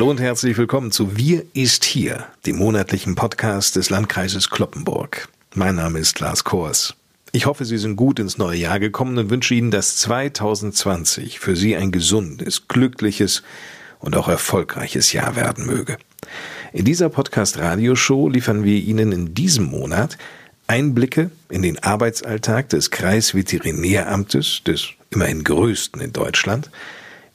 Hallo und herzlich willkommen zu Wir ist hier, dem monatlichen Podcast des Landkreises Kloppenburg. Mein Name ist Lars Kors. Ich hoffe, Sie sind gut ins neue Jahr gekommen und wünsche Ihnen, dass 2020 für Sie ein gesundes, glückliches und auch erfolgreiches Jahr werden möge. In dieser Podcast-Radioshow liefern wir Ihnen in diesem Monat Einblicke in den Arbeitsalltag des Kreisveterinäramtes, des immerhin größten in Deutschland,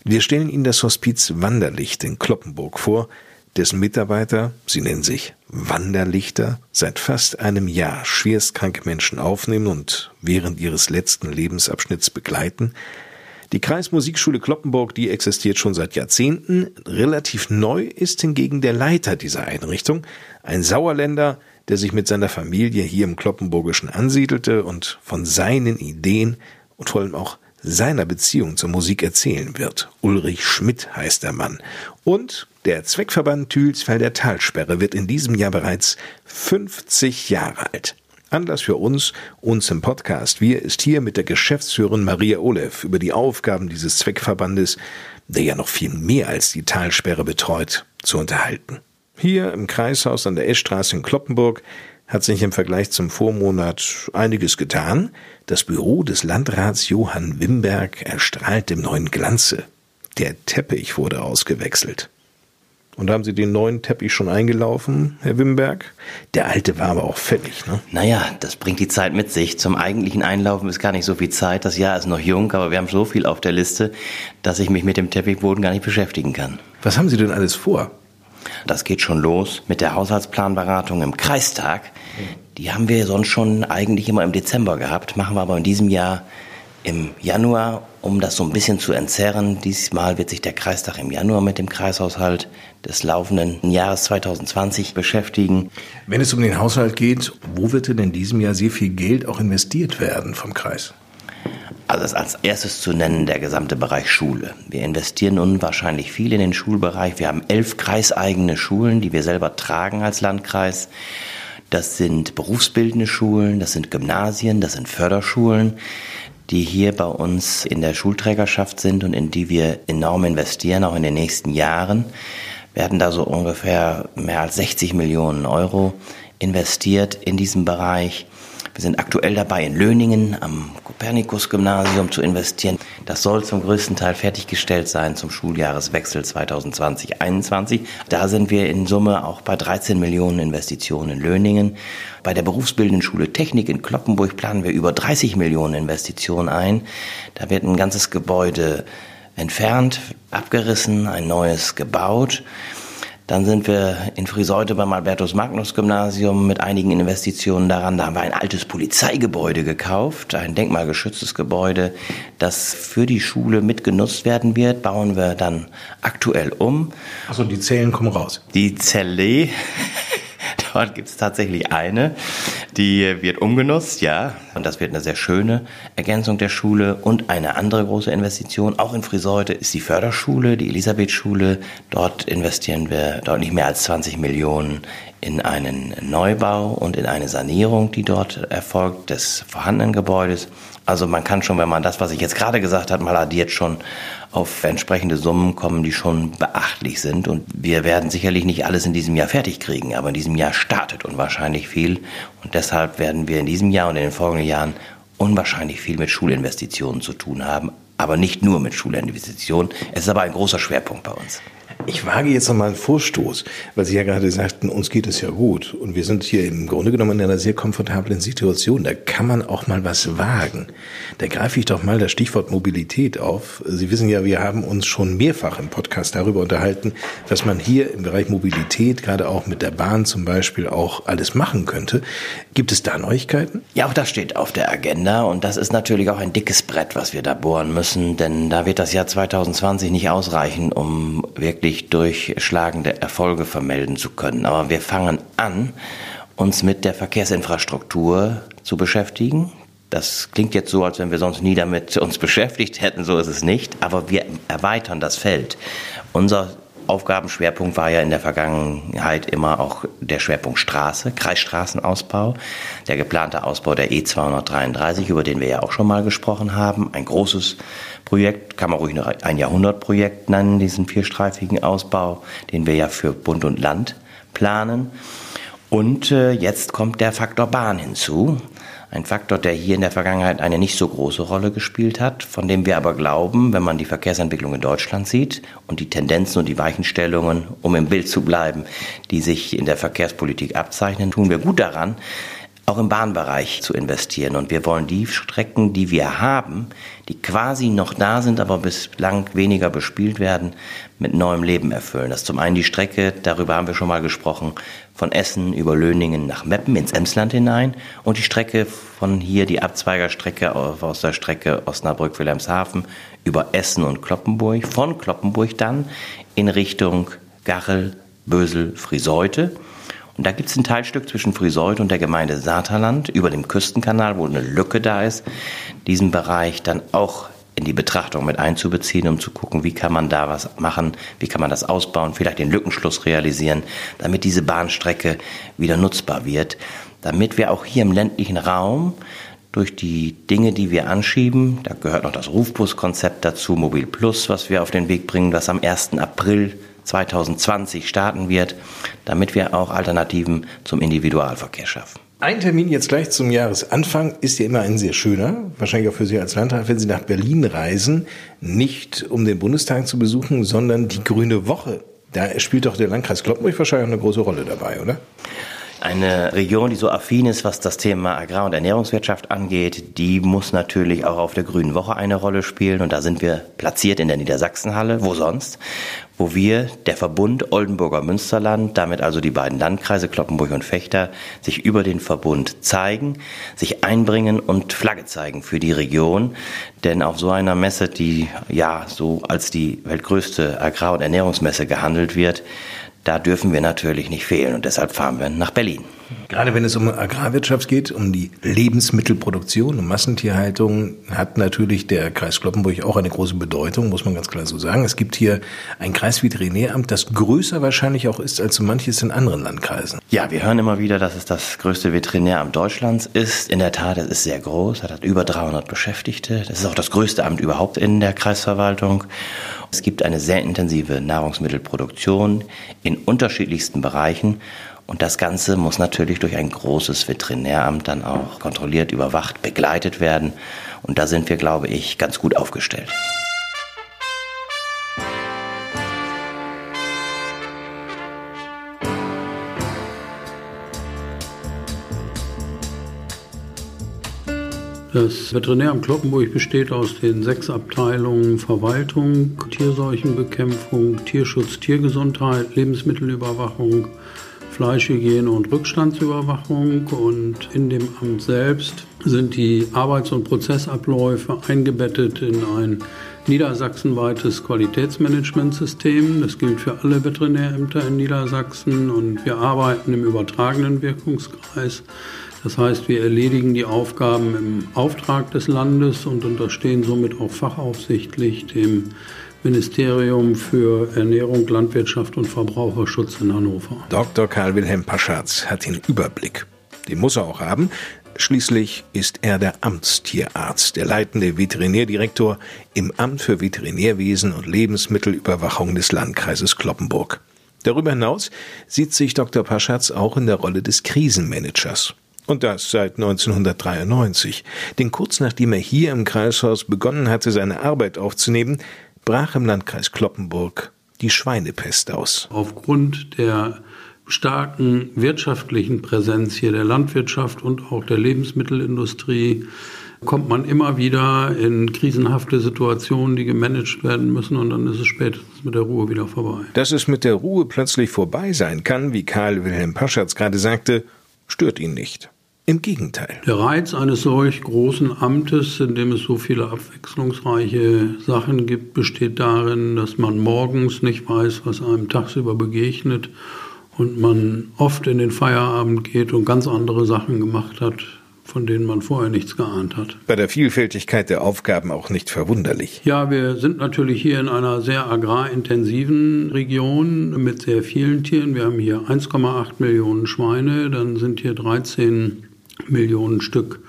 wir stellen Ihnen das Hospiz Wanderlicht in Kloppenburg vor, dessen Mitarbeiter, sie nennen sich Wanderlichter, seit fast einem Jahr schwerstkranke Menschen aufnehmen und während ihres letzten Lebensabschnitts begleiten. Die Kreismusikschule Kloppenburg, die existiert schon seit Jahrzehnten. Relativ neu ist hingegen der Leiter dieser Einrichtung, ein Sauerländer, der sich mit seiner Familie hier im Kloppenburgischen ansiedelte und von seinen Ideen und vor allem auch seiner Beziehung zur Musik erzählen wird. Ulrich Schmidt heißt der Mann. Und der Zweckverband Thülsfelder Talsperre wird in diesem Jahr bereits 50 Jahre alt. Anlass für uns, uns im Podcast Wir ist hier mit der Geschäftsführerin Maria Olev über die Aufgaben dieses Zweckverbandes, der ja noch viel mehr als die Talsperre betreut, zu unterhalten. Hier im Kreishaus an der Eschstraße in Kloppenburg hat sich im Vergleich zum Vormonat einiges getan. Das Büro des Landrats Johann Wimberg erstrahlt im neuen Glanze. Der Teppich wurde ausgewechselt. Und haben Sie den neuen Teppich schon eingelaufen, Herr Wimberg? Der alte war aber auch fällig, ne? Naja, das bringt die Zeit mit sich. Zum eigentlichen Einlaufen ist gar nicht so viel Zeit. Das Jahr ist noch jung, aber wir haben so viel auf der Liste, dass ich mich mit dem Teppichboden gar nicht beschäftigen kann. Was haben Sie denn alles vor? Das geht schon los mit der Haushaltsplanberatung im Kreistag. Die haben wir sonst schon eigentlich immer im Dezember gehabt, machen wir aber in diesem Jahr im Januar, um das so ein bisschen zu entzerren. Diesmal wird sich der Kreistag im Januar mit dem Kreishaushalt des laufenden Jahres 2020 beschäftigen. Wenn es um den Haushalt geht, wo wird denn in diesem Jahr sehr viel Geld auch investiert werden vom Kreis? Also das als erstes zu nennen der gesamte Bereich Schule. Wir investieren unwahrscheinlich viel in den Schulbereich. Wir haben elf kreiseigene Schulen, die wir selber tragen als Landkreis. Das sind berufsbildende Schulen, das sind Gymnasien, das sind Förderschulen, die hier bei uns in der Schulträgerschaft sind und in die wir enorm investieren, auch in den nächsten Jahren. Wir werden da so ungefähr mehr als 60 Millionen Euro investiert in diesem Bereich. Wir sind aktuell dabei, in Löningen am Kopernikus-Gymnasium zu investieren. Das soll zum größten Teil fertiggestellt sein zum Schuljahreswechsel 2020-21. Da sind wir in Summe auch bei 13 Millionen Investitionen in Löningen. Bei der berufsbildenden Schule Technik in Kloppenburg planen wir über 30 Millionen Investitionen ein. Da wird ein ganzes Gebäude entfernt, abgerissen, ein neues gebaut. Dann sind wir in Friseute beim Albertus Magnus Gymnasium mit einigen Investitionen daran. Da haben wir ein altes Polizeigebäude gekauft, ein denkmalgeschütztes Gebäude, das für die Schule mitgenutzt werden wird. Bauen wir dann aktuell um. Also die Zellen kommen raus. Die Zelle Dort gibt es tatsächlich eine, die wird umgenutzt, ja. Und das wird eine sehr schöne Ergänzung der Schule. Und eine andere große Investition, auch in Friseute, ist die Förderschule, die Elisabethschule. Dort investieren wir deutlich mehr als 20 Millionen in einen Neubau und in eine Sanierung, die dort erfolgt, des vorhandenen Gebäudes. Also man kann schon, wenn man das, was ich jetzt gerade gesagt habe, mal addiert, schon auf entsprechende Summen kommen, die schon beachtlich sind. Und wir werden sicherlich nicht alles in diesem Jahr fertig kriegen, aber in diesem Jahr startet unwahrscheinlich viel. Und deshalb werden wir in diesem Jahr und in den folgenden Jahren unwahrscheinlich viel mit Schulinvestitionen zu tun haben. Aber nicht nur mit Schulinvestitionen. Es ist aber ein großer Schwerpunkt bei uns. Ich wage jetzt noch mal einen Vorstoß, weil Sie ja gerade sagten, uns geht es ja gut. Und wir sind hier im Grunde genommen in einer sehr komfortablen Situation. Da kann man auch mal was wagen. Da greife ich doch mal das Stichwort Mobilität auf. Sie wissen ja, wir haben uns schon mehrfach im Podcast darüber unterhalten, was man hier im Bereich Mobilität, gerade auch mit der Bahn zum Beispiel, auch alles machen könnte. Gibt es da Neuigkeiten? Ja, auch das steht auf der Agenda. Und das ist natürlich auch ein dickes Brett, was wir da bohren müssen. Denn da wird das Jahr 2020 nicht ausreichen, um wirklich wirklich durchschlagende Erfolge vermelden zu können. Aber wir fangen an, uns mit der Verkehrsinfrastruktur zu beschäftigen. Das klingt jetzt so, als wenn wir sonst nie damit uns beschäftigt hätten, so ist es nicht, aber wir erweitern das Feld. Unser Aufgabenschwerpunkt war ja in der Vergangenheit immer auch der Schwerpunkt Straße, Kreisstraßenausbau, der geplante Ausbau der E233, über den wir ja auch schon mal gesprochen haben. Ein großes Projekt, kann man ruhig noch ein Jahrhundertprojekt nennen, diesen vierstreifigen Ausbau, den wir ja für Bund und Land planen. Und äh, jetzt kommt der Faktor Bahn hinzu. Ein Faktor, der hier in der Vergangenheit eine nicht so große Rolle gespielt hat, von dem wir aber glauben, wenn man die Verkehrsentwicklung in Deutschland sieht und die Tendenzen und die Weichenstellungen, um im Bild zu bleiben, die sich in der Verkehrspolitik abzeichnen, tun wir gut daran, auch im Bahnbereich zu investieren. Und wir wollen die Strecken, die wir haben, die quasi noch da sind, aber bislang weniger bespielt werden, mit neuem Leben erfüllen. Das ist zum einen die Strecke, darüber haben wir schon mal gesprochen, von Essen über Löningen nach Meppen ins Emsland hinein und die Strecke von hier, die Abzweigerstrecke aus der Strecke Osnabrück-Wilhelmshaven über Essen und Kloppenburg, von Kloppenburg dann in Richtung Gachel, Bösel, Friseute und da gibt es ein Teilstück zwischen Friseut und der Gemeinde Saterland über dem Küstenkanal, wo eine Lücke da ist, diesen Bereich dann auch in die Betrachtung mit einzubeziehen, um zu gucken, wie kann man da was machen, wie kann man das ausbauen, vielleicht den Lückenschluss realisieren, damit diese Bahnstrecke wieder nutzbar wird, damit wir auch hier im ländlichen Raum durch die Dinge, die wir anschieben, da gehört noch das Rufbuskonzept dazu, Mobil Plus, was wir auf den Weg bringen, was am 1. April 2020 starten wird, damit wir auch Alternativen zum Individualverkehr schaffen. Ein Termin jetzt gleich zum Jahresanfang ist ja immer ein sehr schöner, wahrscheinlich auch für Sie als Landrat, wenn Sie nach Berlin reisen, nicht um den Bundestag zu besuchen, sondern die Grüne Woche. Da spielt doch der Landkreis Kloppenburg wahrscheinlich eine große Rolle dabei, oder? Eine Region, die so affin ist, was das Thema Agrar- und Ernährungswirtschaft angeht, die muss natürlich auch auf der Grünen Woche eine Rolle spielen. Und da sind wir platziert in der Niedersachsenhalle. Wo sonst? Wo wir, der Verbund Oldenburger Münsterland, damit also die beiden Landkreise Kloppenburg und Fechter, sich über den Verbund zeigen, sich einbringen und Flagge zeigen für die Region. Denn auf so einer Messe, die ja so als die weltgrößte Agrar- und Ernährungsmesse gehandelt wird, da dürfen wir natürlich nicht fehlen und deshalb fahren wir nach Berlin. Gerade wenn es um Agrarwirtschaft geht, um die Lebensmittelproduktion, um Massentierhaltung, hat natürlich der Kreis Kloppenburg auch eine große Bedeutung, muss man ganz klar so sagen. Es gibt hier ein Kreisveterinäramt, das größer wahrscheinlich auch ist als so manches in anderen Landkreisen. Ja, wir hören immer wieder, dass es das größte Veterinäramt Deutschlands ist. In der Tat, es ist sehr groß, hat über 300 Beschäftigte. Das ist auch das größte Amt überhaupt in der Kreisverwaltung. Es gibt eine sehr intensive Nahrungsmittelproduktion in unterschiedlichsten Bereichen. Und das Ganze muss natürlich durch ein großes Veterinäramt dann auch kontrolliert, überwacht, begleitet werden. Und da sind wir, glaube ich, ganz gut aufgestellt. Das Veterinäramt Kloppenburg besteht aus den sechs Abteilungen Verwaltung, Tierseuchenbekämpfung, Tierschutz, Tiergesundheit, Lebensmittelüberwachung, Fleischhygiene und Rückstandsüberwachung. Und in dem Amt selbst sind die Arbeits- und Prozessabläufe eingebettet in ein niedersachsenweites Qualitätsmanagementsystem. Das gilt für alle Veterinärämter in Niedersachsen und wir arbeiten im übertragenen Wirkungskreis. Das heißt, wir erledigen die Aufgaben im Auftrag des Landes und unterstehen somit auch fachaufsichtlich dem Ministerium für Ernährung, Landwirtschaft und Verbraucherschutz in Hannover. Dr. Karl Wilhelm Paschatz hat den Überblick. Den muss er auch haben. Schließlich ist er der Amtstierarzt, der leitende Veterinärdirektor im Amt für Veterinärwesen und Lebensmittelüberwachung des Landkreises Kloppenburg. Darüber hinaus sieht sich Dr. Paschatz auch in der Rolle des Krisenmanagers. Und das seit 1993. Denn kurz nachdem er hier im Kreishaus begonnen hatte, seine Arbeit aufzunehmen, brach im Landkreis Kloppenburg die Schweinepest aus. Aufgrund der starken wirtschaftlichen Präsenz hier der Landwirtschaft und auch der Lebensmittelindustrie kommt man immer wieder in krisenhafte Situationen, die gemanagt werden müssen und dann ist es spätestens mit der Ruhe wieder vorbei. Dass es mit der Ruhe plötzlich vorbei sein kann, wie Karl Wilhelm Paschatz gerade sagte, stört ihn nicht. Im Gegenteil. Der Reiz eines solch großen Amtes, in dem es so viele abwechslungsreiche Sachen gibt, besteht darin, dass man morgens nicht weiß, was einem tagsüber begegnet und man oft in den Feierabend geht und ganz andere Sachen gemacht hat, von denen man vorher nichts geahnt hat. Bei der Vielfältigkeit der Aufgaben auch nicht verwunderlich. Ja, wir sind natürlich hier in einer sehr agrarintensiven Region mit sehr vielen Tieren. Wir haben hier 1,8 Millionen Schweine, dann sind hier 13 Millionen Stück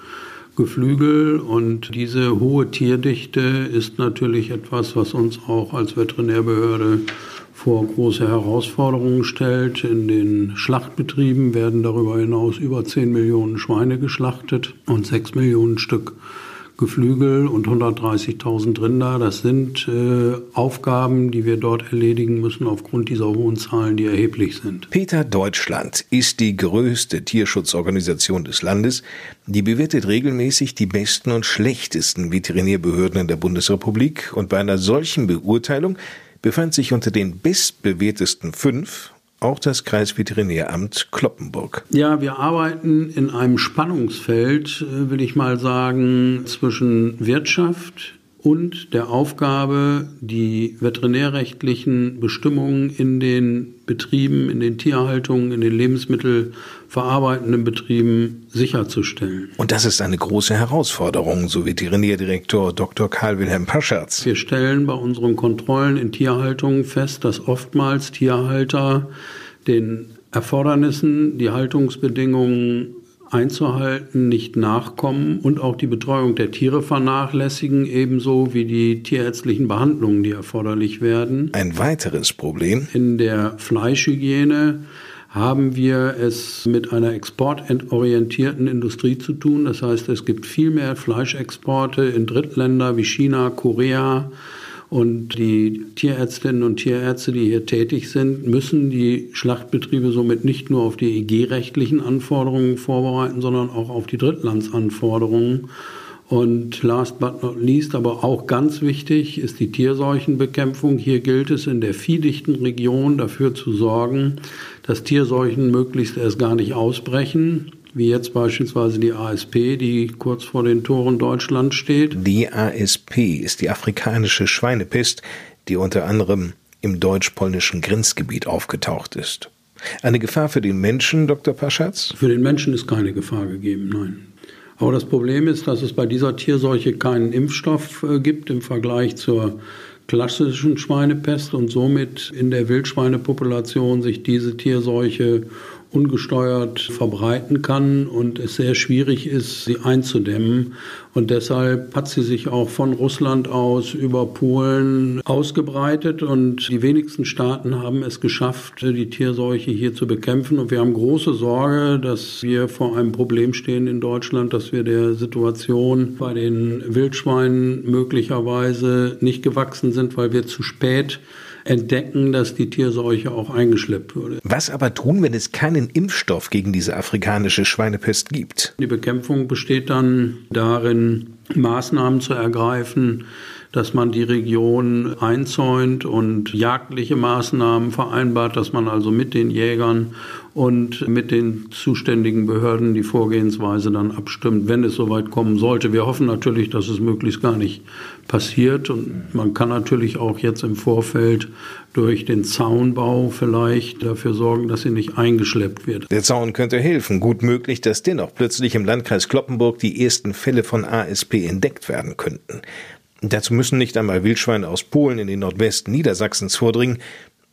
Geflügel und diese hohe Tierdichte ist natürlich etwas, was uns auch als Veterinärbehörde vor große Herausforderungen stellt. In den Schlachtbetrieben werden darüber hinaus über 10 Millionen Schweine geschlachtet und 6 Millionen Stück Geflügel und 130.000 Rinder. Das sind äh, Aufgaben, die wir dort erledigen müssen aufgrund dieser hohen Zahlen, die erheblich sind. Peter Deutschland ist die größte Tierschutzorganisation des Landes. Die bewertet regelmäßig die besten und schlechtesten Veterinärbehörden in der Bundesrepublik und bei einer solchen Beurteilung befand sich unter den bestbewertesten fünf auch das Kreisveterinäramt Kloppenburg. Ja, wir arbeiten in einem Spannungsfeld, äh, will ich mal sagen, zwischen Wirtschaft, und der Aufgabe, die veterinärrechtlichen Bestimmungen in den Betrieben, in den Tierhaltungen, in den lebensmittelverarbeitenden Betrieben sicherzustellen. Und das ist eine große Herausforderung, so Veterinärdirektor Dr. Karl Wilhelm Paschertz. Wir stellen bei unseren Kontrollen in Tierhaltungen fest, dass oftmals Tierhalter den Erfordernissen, die Haltungsbedingungen einzuhalten, nicht nachkommen und auch die Betreuung der Tiere vernachlässigen, ebenso wie die tierärztlichen Behandlungen, die erforderlich werden. Ein weiteres Problem. In der Fleischhygiene haben wir es mit einer exportorientierten Industrie zu tun. Das heißt, es gibt viel mehr Fleischexporte in Drittländer wie China, Korea, und die Tierärztinnen und Tierärzte, die hier tätig sind, müssen die Schlachtbetriebe somit nicht nur auf die EG-rechtlichen Anforderungen vorbereiten, sondern auch auf die Drittlandsanforderungen. Und last but not least, aber auch ganz wichtig, ist die Tierseuchenbekämpfung. Hier gilt es in der viehdichten Region dafür zu sorgen, dass Tierseuchen möglichst erst gar nicht ausbrechen wie jetzt beispielsweise die ASP, die kurz vor den Toren Deutschlands steht. Die ASP ist die afrikanische Schweinepest, die unter anderem im deutsch-polnischen Grenzgebiet aufgetaucht ist. Eine Gefahr für den Menschen, Dr. Paschatz? Für den Menschen ist keine Gefahr gegeben, nein. Aber das Problem ist, dass es bei dieser Tierseuche keinen Impfstoff äh, gibt im Vergleich zur klassischen Schweinepest und somit in der Wildschweinepopulation sich diese Tierseuche ungesteuert verbreiten kann und es sehr schwierig ist, sie einzudämmen. Und deshalb hat sie sich auch von Russland aus über Polen ausgebreitet und die wenigsten Staaten haben es geschafft, die Tierseuche hier zu bekämpfen. Und wir haben große Sorge, dass wir vor einem Problem stehen in Deutschland, dass wir der Situation bei den Wildschweinen möglicherweise nicht gewachsen sind, weil wir zu spät entdecken, dass die Tierseuche auch eingeschleppt wurde. Was aber tun, wenn es keinen Impfstoff gegen diese afrikanische Schweinepest gibt? Die Bekämpfung besteht dann darin, Maßnahmen zu ergreifen, dass man die Region einzäunt und jagdliche Maßnahmen vereinbart, dass man also mit den Jägern und mit den zuständigen Behörden die Vorgehensweise dann abstimmt, wenn es soweit kommen sollte. Wir hoffen natürlich, dass es möglichst gar nicht passiert und man kann natürlich auch jetzt im Vorfeld durch den Zaunbau vielleicht dafür sorgen, dass sie nicht eingeschleppt wird. Der Zaun könnte helfen. Gut möglich, dass dennoch plötzlich im Landkreis Kloppenburg die ersten Fälle von ASP entdeckt werden könnten. Dazu müssen nicht einmal Wildschweine aus Polen in den Nordwesten Niedersachsens vordringen,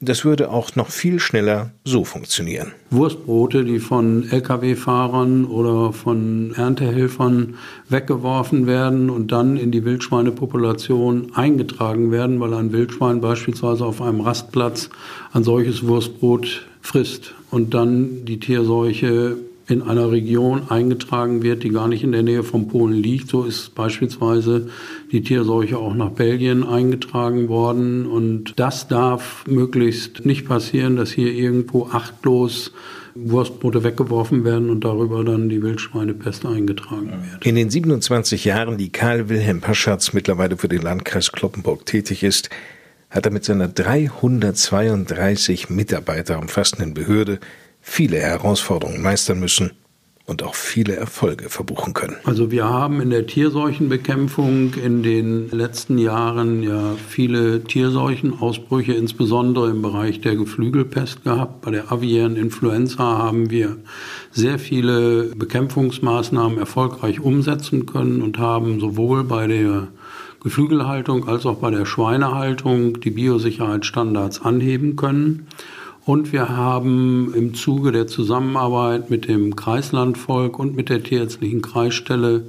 das würde auch noch viel schneller so funktionieren. Wurstbrote, die von Lkw-Fahrern oder von Erntehelfern weggeworfen werden und dann in die Wildschweinepopulation eingetragen werden, weil ein Wildschwein beispielsweise auf einem Rastplatz ein solches Wurstbrot frisst und dann die Tierseuche in einer Region eingetragen wird, die gar nicht in der Nähe von Polen liegt. So ist beispielsweise die Tierseuche auch nach Belgien eingetragen worden. Und das darf möglichst nicht passieren, dass hier irgendwo achtlos Wurstbrote weggeworfen werden und darüber dann die Wildschweinepest eingetragen wird. In den 27 Jahren, die Karl Wilhelm Paschatz mittlerweile für den Landkreis Kloppenburg tätig ist, hat er mit seiner 332 Mitarbeiter umfassenden Behörde viele Herausforderungen meistern müssen und auch viele Erfolge verbuchen können. Also wir haben in der Tierseuchenbekämpfung in den letzten Jahren ja viele Tierseuchenausbrüche, insbesondere im Bereich der Geflügelpest gehabt. Bei der aviären Influenza haben wir sehr viele Bekämpfungsmaßnahmen erfolgreich umsetzen können und haben sowohl bei der Geflügelhaltung als auch bei der Schweinehaltung die Biosicherheitsstandards anheben können. Und wir haben im Zuge der Zusammenarbeit mit dem Kreislandvolk und mit der Tierärztlichen Kreisstelle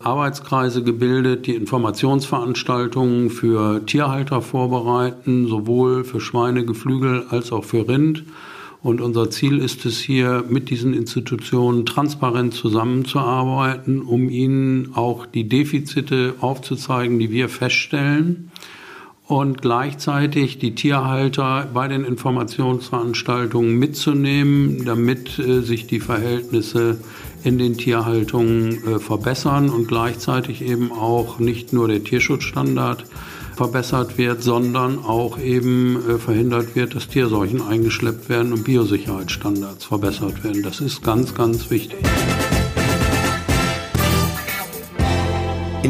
Arbeitskreise gebildet, die Informationsveranstaltungen für Tierhalter vorbereiten, sowohl für Schweine, Geflügel als auch für Rind. Und unser Ziel ist es hier, mit diesen Institutionen transparent zusammenzuarbeiten, um ihnen auch die Defizite aufzuzeigen, die wir feststellen und gleichzeitig die Tierhalter bei den Informationsveranstaltungen mitzunehmen, damit äh, sich die Verhältnisse in den Tierhaltungen äh, verbessern und gleichzeitig eben auch nicht nur der Tierschutzstandard verbessert wird, sondern auch eben äh, verhindert wird, dass Tierseuchen eingeschleppt werden und Biosicherheitsstandards verbessert werden. Das ist ganz, ganz wichtig.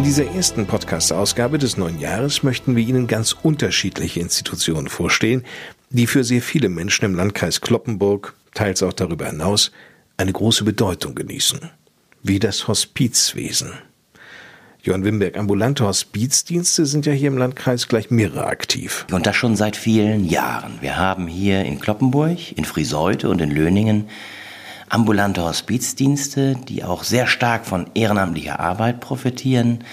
In dieser ersten Podcast-Ausgabe des neuen Jahres möchten wir Ihnen ganz unterschiedliche Institutionen vorstellen, die für sehr viele Menschen im Landkreis Kloppenburg, teils auch darüber hinaus, eine große Bedeutung genießen. Wie das Hospizwesen. Johann Wimberg, ambulante Hospizdienste sind ja hier im Landkreis gleich mehrere aktiv. Und das schon seit vielen Jahren. Wir haben hier in Kloppenburg, in Friseute und in Löningen ambulante Hospizdienste, die auch sehr stark von ehrenamtlicher Arbeit profitieren,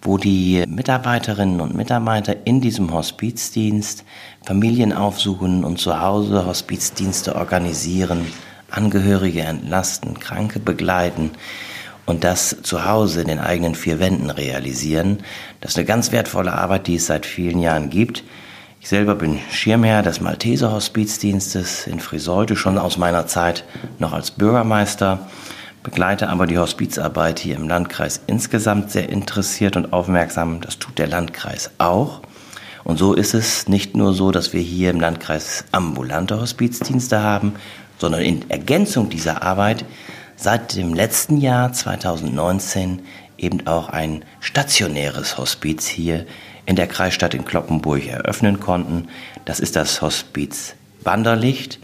wo die Mitarbeiterinnen und Mitarbeiter in diesem Hospizdienst Familien aufsuchen und zu Hause Hospizdienste organisieren, Angehörige entlasten, Kranke begleiten und das zu Hause in den eigenen vier Wänden realisieren. Das ist eine ganz wertvolle Arbeit, die es seit vielen Jahren gibt. Ich selber bin Schirmherr des Malteser Hospizdienstes in Friseute, schon aus meiner Zeit noch als Bürgermeister, begleite aber die Hospizarbeit hier im Landkreis insgesamt sehr interessiert und aufmerksam. Das tut der Landkreis auch. Und so ist es nicht nur so, dass wir hier im Landkreis ambulante Hospizdienste haben, sondern in Ergänzung dieser Arbeit seit dem letzten Jahr 2019 eben auch ein stationäres Hospiz hier in der Kreisstadt in Kloppenburg eröffnen konnten. Das ist das Hospiz Wanderlicht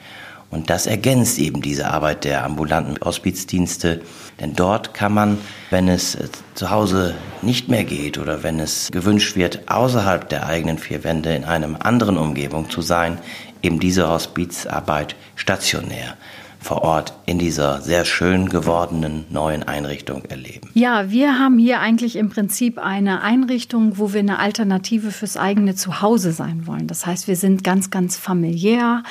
und das ergänzt eben diese Arbeit der ambulanten Hospizdienste, denn dort kann man, wenn es äh, zu Hause nicht mehr geht oder wenn es gewünscht wird, außerhalb der eigenen vier Wände in einem anderen Umgebung zu sein, eben diese Hospizarbeit stationär vor Ort in dieser sehr schön gewordenen neuen Einrichtung erleben? Ja, wir haben hier eigentlich im Prinzip eine Einrichtung, wo wir eine Alternative fürs eigene Zuhause sein wollen. Das heißt, wir sind ganz, ganz familiär.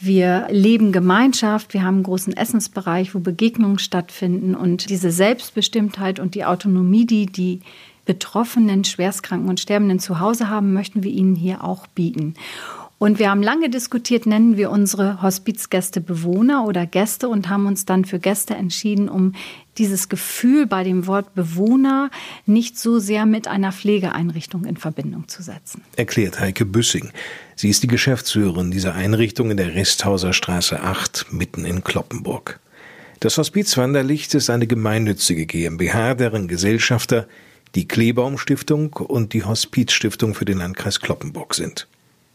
Wir leben Gemeinschaft, wir haben einen großen Essensbereich, wo Begegnungen stattfinden und diese Selbstbestimmtheit und die Autonomie, die die Betroffenen, Schwerstkranken und Sterbenden zu Hause haben, möchten wir ihnen hier auch bieten. Und wir haben lange diskutiert, nennen wir unsere Hospizgäste Bewohner oder Gäste und haben uns dann für Gäste entschieden, um dieses Gefühl bei dem Wort Bewohner nicht so sehr mit einer Pflegeeinrichtung in Verbindung zu setzen. Erklärt Heike Büssing. Sie ist die Geschäftsführerin dieser Einrichtung in der Resthauser Straße 8 mitten in Kloppenburg. Das Hospiz Wanderlicht ist eine gemeinnützige GmbH, deren Gesellschafter die Klebaum Stiftung und die Hospizstiftung für den Landkreis Kloppenburg sind.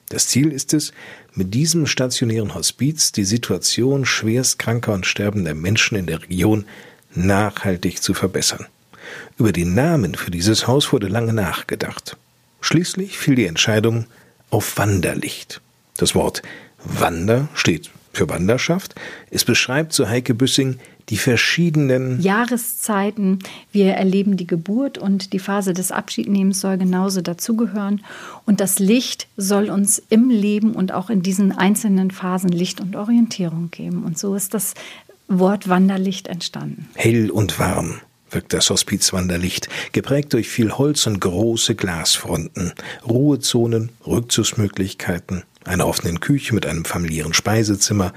Das Ziel ist es, mit diesem stationären Hospiz die Situation schwerst kranker und sterbender Menschen in der Region nachhaltig zu verbessern. Über den Namen für dieses Haus wurde lange nachgedacht. Schließlich fiel die Entscheidung auf Wanderlicht. Das Wort Wander steht für Wanderschaft. Es beschreibt, so Heike Büssing, die verschiedenen Jahreszeiten. Wir erleben die Geburt und die Phase des Abschiednehmens soll genauso dazugehören. Und das Licht soll uns im Leben und auch in diesen einzelnen Phasen Licht und Orientierung geben. Und so ist das Wort Wanderlicht entstanden. Hell und warm wirkt das Hospiz Wanderlicht, geprägt durch viel Holz und große Glasfronten, Ruhezonen, Rückzugsmöglichkeiten, einer offenen Küche mit einem familiären Speisezimmer,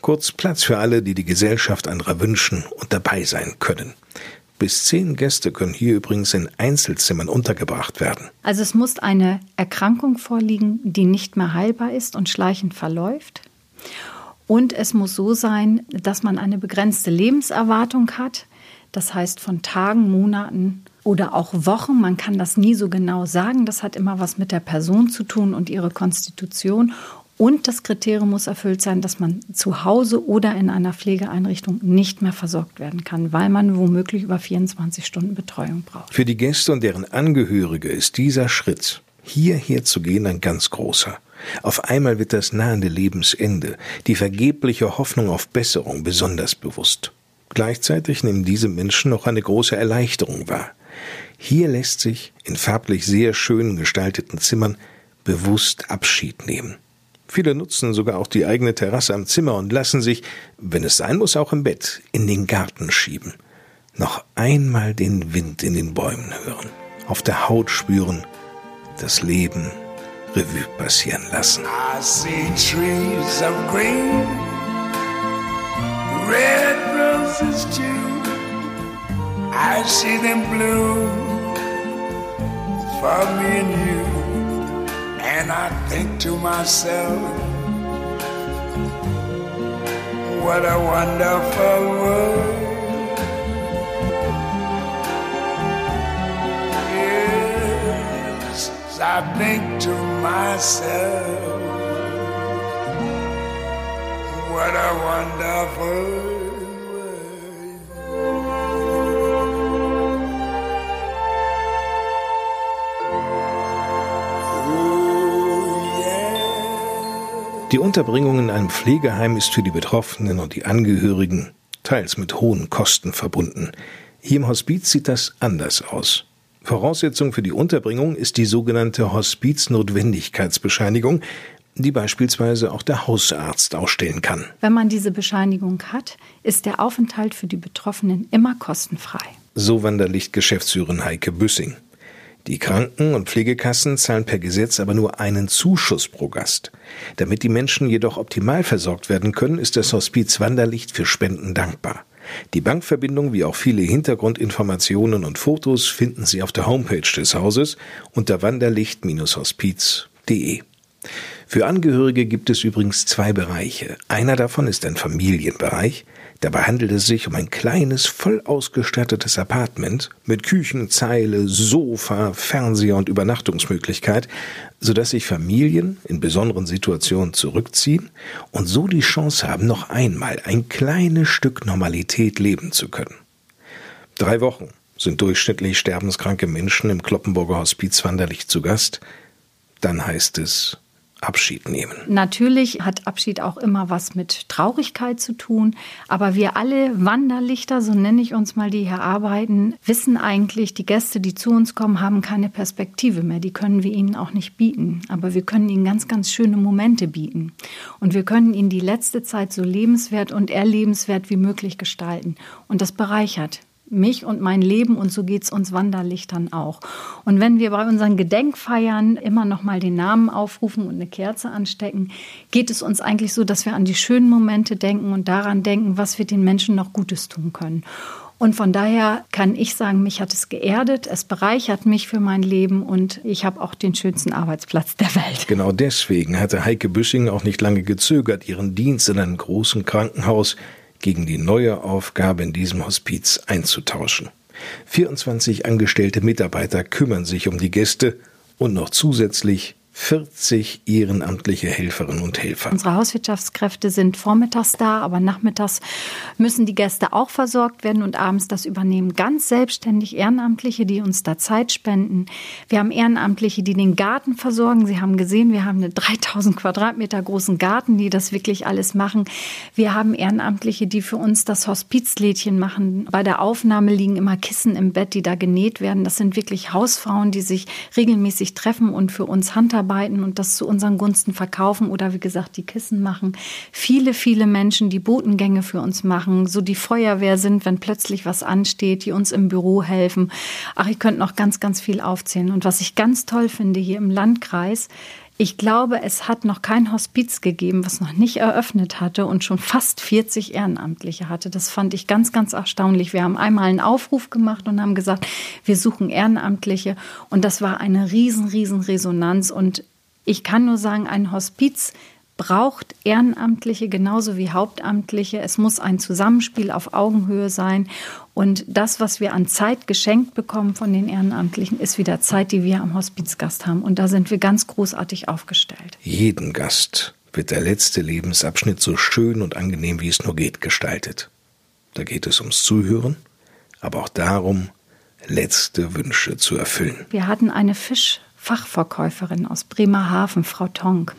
Kurz Platz für alle, die die Gesellschaft anderer wünschen und dabei sein können. Bis zehn Gäste können hier übrigens in Einzelzimmern untergebracht werden. Also es muss eine Erkrankung vorliegen, die nicht mehr heilbar ist und schleichend verläuft. Und es muss so sein, dass man eine begrenzte Lebenserwartung hat. Das heißt von Tagen, Monaten oder auch Wochen. Man kann das nie so genau sagen. Das hat immer was mit der Person zu tun und ihre Konstitution. Und das Kriterium muss erfüllt sein, dass man zu Hause oder in einer Pflegeeinrichtung nicht mehr versorgt werden kann, weil man womöglich über 24 Stunden Betreuung braucht. Für die Gäste und deren Angehörige ist dieser Schritt, hierher zu gehen, ein ganz großer. Auf einmal wird das nahende Lebensende, die vergebliche Hoffnung auf Besserung besonders bewusst. Gleichzeitig nehmen diese Menschen noch eine große Erleichterung wahr. Hier lässt sich in farblich sehr schön gestalteten Zimmern bewusst Abschied nehmen. Viele nutzen sogar auch die eigene Terrasse am Zimmer und lassen sich, wenn es sein muss, auch im Bett in den Garten schieben. Noch einmal den Wind in den Bäumen hören, auf der Haut spüren, das Leben Revue passieren lassen. I see trees of green, red roses too. I see them blue for me and you. And I think to myself, what a wonderful world. Yes, I think to myself, what a wonderful Die Unterbringung in einem Pflegeheim ist für die Betroffenen und die Angehörigen teils mit hohen Kosten verbunden. Hier im Hospiz sieht das anders aus. Voraussetzung für die Unterbringung ist die sogenannte Hospiznotwendigkeitsbescheinigung, die beispielsweise auch der Hausarzt ausstellen kann. Wenn man diese Bescheinigung hat, ist der Aufenthalt für die Betroffenen immer kostenfrei. So Wanderlicht Geschäftsführerin Heike Büssing. Die Kranken- und Pflegekassen zahlen per Gesetz aber nur einen Zuschuss pro Gast. Damit die Menschen jedoch optimal versorgt werden können, ist das Hospiz Wanderlicht für Spenden dankbar. Die Bankverbindung wie auch viele Hintergrundinformationen und Fotos finden Sie auf der Homepage des Hauses unter wanderlicht-hospiz.de. Für Angehörige gibt es übrigens zwei Bereiche. Einer davon ist ein Familienbereich, Dabei handelt es sich um ein kleines, voll ausgestattetes Apartment mit Küchen, Zeile, Sofa, Fernseher und Übernachtungsmöglichkeit, sodass sich Familien in besonderen Situationen zurückziehen und so die Chance haben, noch einmal ein kleines Stück Normalität leben zu können. Drei Wochen sind durchschnittlich sterbenskranke Menschen im Kloppenburger Hospiz Wanderlich zu Gast. Dann heißt es Abschied nehmen. Natürlich hat Abschied auch immer was mit Traurigkeit zu tun, aber wir alle Wanderlichter, so nenne ich uns mal, die hier arbeiten, wissen eigentlich, die Gäste, die zu uns kommen, haben keine Perspektive mehr. Die können wir ihnen auch nicht bieten, aber wir können ihnen ganz, ganz schöne Momente bieten. Und wir können ihnen die letzte Zeit so lebenswert und erlebenswert wie möglich gestalten. Und das bereichert mich und mein Leben und so geht es uns Wanderlichtern auch. Und wenn wir bei unseren Gedenkfeiern immer noch mal den Namen aufrufen und eine Kerze anstecken, geht es uns eigentlich so, dass wir an die schönen Momente denken und daran denken, was wir den Menschen noch Gutes tun können. Und von daher kann ich sagen, mich hat es geerdet, es bereichert mich für mein Leben und ich habe auch den schönsten Arbeitsplatz der Welt. Genau deswegen hatte Heike Büsching auch nicht lange gezögert, ihren Dienst in einem großen Krankenhaus gegen die neue Aufgabe in diesem Hospiz einzutauschen. 24 angestellte Mitarbeiter kümmern sich um die Gäste und noch zusätzlich 40 ehrenamtliche Helferinnen und Helfer. Unsere Hauswirtschaftskräfte sind vormittags da, aber nachmittags müssen die Gäste auch versorgt werden und abends das übernehmen ganz selbstständig Ehrenamtliche, die uns da Zeit spenden. Wir haben Ehrenamtliche, die den Garten versorgen. Sie haben gesehen, wir haben einen 3000 Quadratmeter großen Garten, die das wirklich alles machen. Wir haben Ehrenamtliche, die für uns das Hospizlädchen machen. Bei der Aufnahme liegen immer Kissen im Bett, die da genäht werden. Das sind wirklich Hausfrauen, die sich regelmäßig treffen und für uns Handhaben mitarbeiten und das zu unseren Gunsten verkaufen oder wie gesagt die Kissen machen. Viele, viele Menschen, die Botengänge für uns machen, so die Feuerwehr sind, wenn plötzlich was ansteht, die uns im Büro helfen. Ach, ich könnte noch ganz, ganz viel aufzählen. Und was ich ganz toll finde hier im Landkreis, ich glaube, es hat noch kein Hospiz gegeben, was noch nicht eröffnet hatte und schon fast 40 Ehrenamtliche hatte. Das fand ich ganz, ganz erstaunlich. Wir haben einmal einen Aufruf gemacht und haben gesagt, wir suchen Ehrenamtliche. Und das war eine riesen, riesen Resonanz. Und ich kann nur sagen, ein Hospiz braucht Ehrenamtliche genauso wie Hauptamtliche. Es muss ein Zusammenspiel auf Augenhöhe sein. Und das, was wir an Zeit geschenkt bekommen von den Ehrenamtlichen, ist wieder Zeit, die wir am Hospizgast haben. Und da sind wir ganz großartig aufgestellt. Jeden Gast wird der letzte Lebensabschnitt so schön und angenehm wie es nur geht gestaltet. Da geht es ums Zuhören, aber auch darum, letzte Wünsche zu erfüllen. Wir hatten eine Fischfachverkäuferin aus Bremerhaven, Frau Tonk.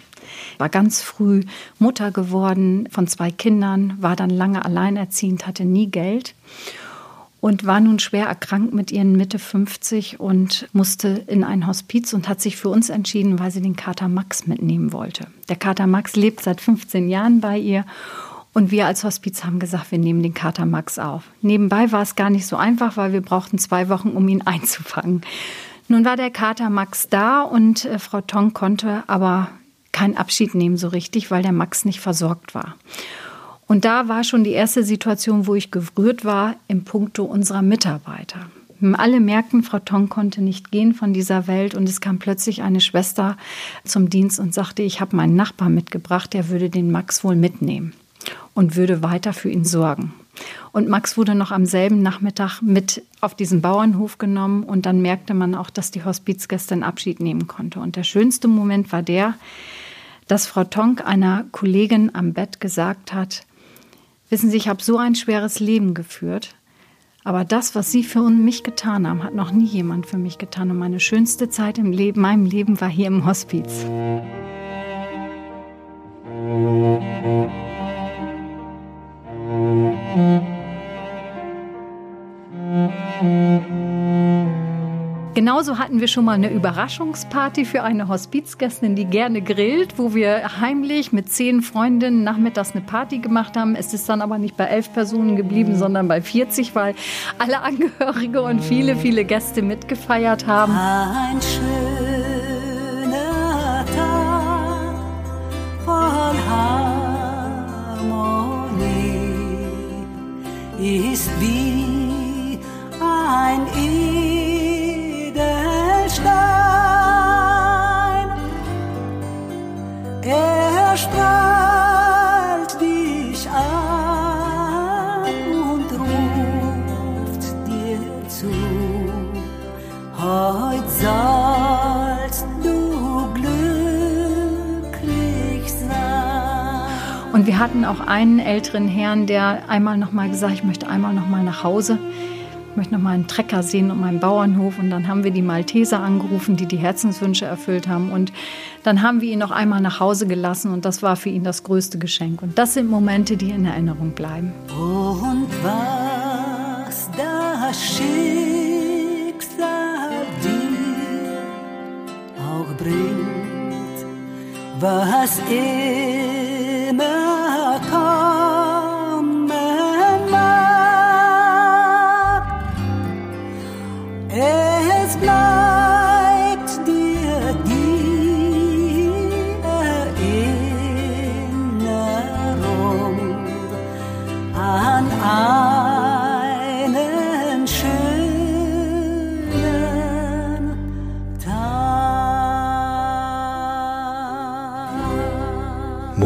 War ganz früh Mutter geworden von zwei Kindern, war dann lange alleinerziehend, hatte nie Geld und war nun schwer erkrankt mit ihren Mitte 50 und musste in ein Hospiz und hat sich für uns entschieden, weil sie den Kater Max mitnehmen wollte. Der Kater Max lebt seit 15 Jahren bei ihr und wir als Hospiz haben gesagt, wir nehmen den Kater Max auf. Nebenbei war es gar nicht so einfach, weil wir brauchten zwei Wochen, um ihn einzufangen. Nun war der Kater Max da und äh, Frau Tong konnte aber keinen Abschied nehmen so richtig, weil der Max nicht versorgt war. Und da war schon die erste Situation, wo ich gerührt war im Punkto unserer Mitarbeiter. Alle merkten, Frau Tong konnte nicht gehen von dieser Welt und es kam plötzlich eine Schwester zum Dienst und sagte, ich habe meinen Nachbar mitgebracht, der würde den Max wohl mitnehmen und würde weiter für ihn sorgen. Und Max wurde noch am selben Nachmittag mit auf diesen Bauernhof genommen und dann merkte man auch, dass die Hospizgästin Abschied nehmen konnte. Und der schönste Moment war der, dass Frau Tonk einer Kollegin am Bett gesagt hat, Wissen Sie, ich habe so ein schweres Leben geführt. Aber das, was Sie für mich getan haben, hat noch nie jemand für mich getan. Und meine schönste Zeit im Leben, meinem Leben war hier im Hospiz. Genauso hatten wir schon mal eine Überraschungsparty für eine Hospizgästin, die gerne grillt, wo wir heimlich mit zehn Freundinnen nachmittags eine Party gemacht haben. Es ist dann aber nicht bei elf Personen geblieben, sondern bei 40, weil alle Angehörige und viele, viele Gäste mitgefeiert haben. Ein schöner Tag voll Harmonie ist wie hatten auch einen älteren Herrn, der einmal noch mal gesagt, ich möchte einmal noch mal nach Hause. Ich möchte noch mal einen Trecker sehen und meinen Bauernhof. Und dann haben wir die Malteser angerufen, die die Herzenswünsche erfüllt haben. Und dann haben wir ihn noch einmal nach Hause gelassen. Und das war für ihn das größte Geschenk. Und das sind Momente, die in Erinnerung bleiben. Und was das Schicksal dir auch bringt, was immer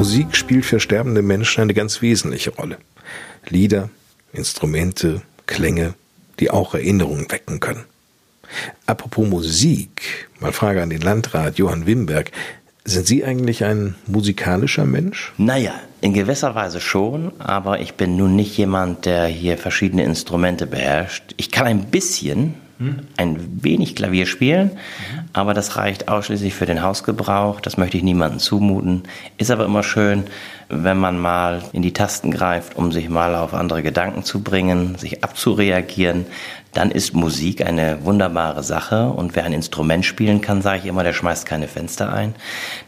Musik spielt für sterbende Menschen eine ganz wesentliche Rolle. Lieder, Instrumente, Klänge, die auch Erinnerungen wecken können. Apropos Musik, mal Frage an den Landrat Johann Wimberg. Sind Sie eigentlich ein musikalischer Mensch? Naja, in gewisser Weise schon, aber ich bin nun nicht jemand, der hier verschiedene Instrumente beherrscht. Ich kann ein bisschen, ein wenig Klavier spielen, aber das reicht ausschließlich für den Hausgebrauch. Das möchte ich niemandem zumuten. Ist aber immer schön, wenn man mal in die Tasten greift, um sich mal auf andere Gedanken zu bringen, sich abzureagieren. Dann ist Musik eine wunderbare Sache und wer ein Instrument spielen kann, sage ich immer, der schmeißt keine Fenster ein.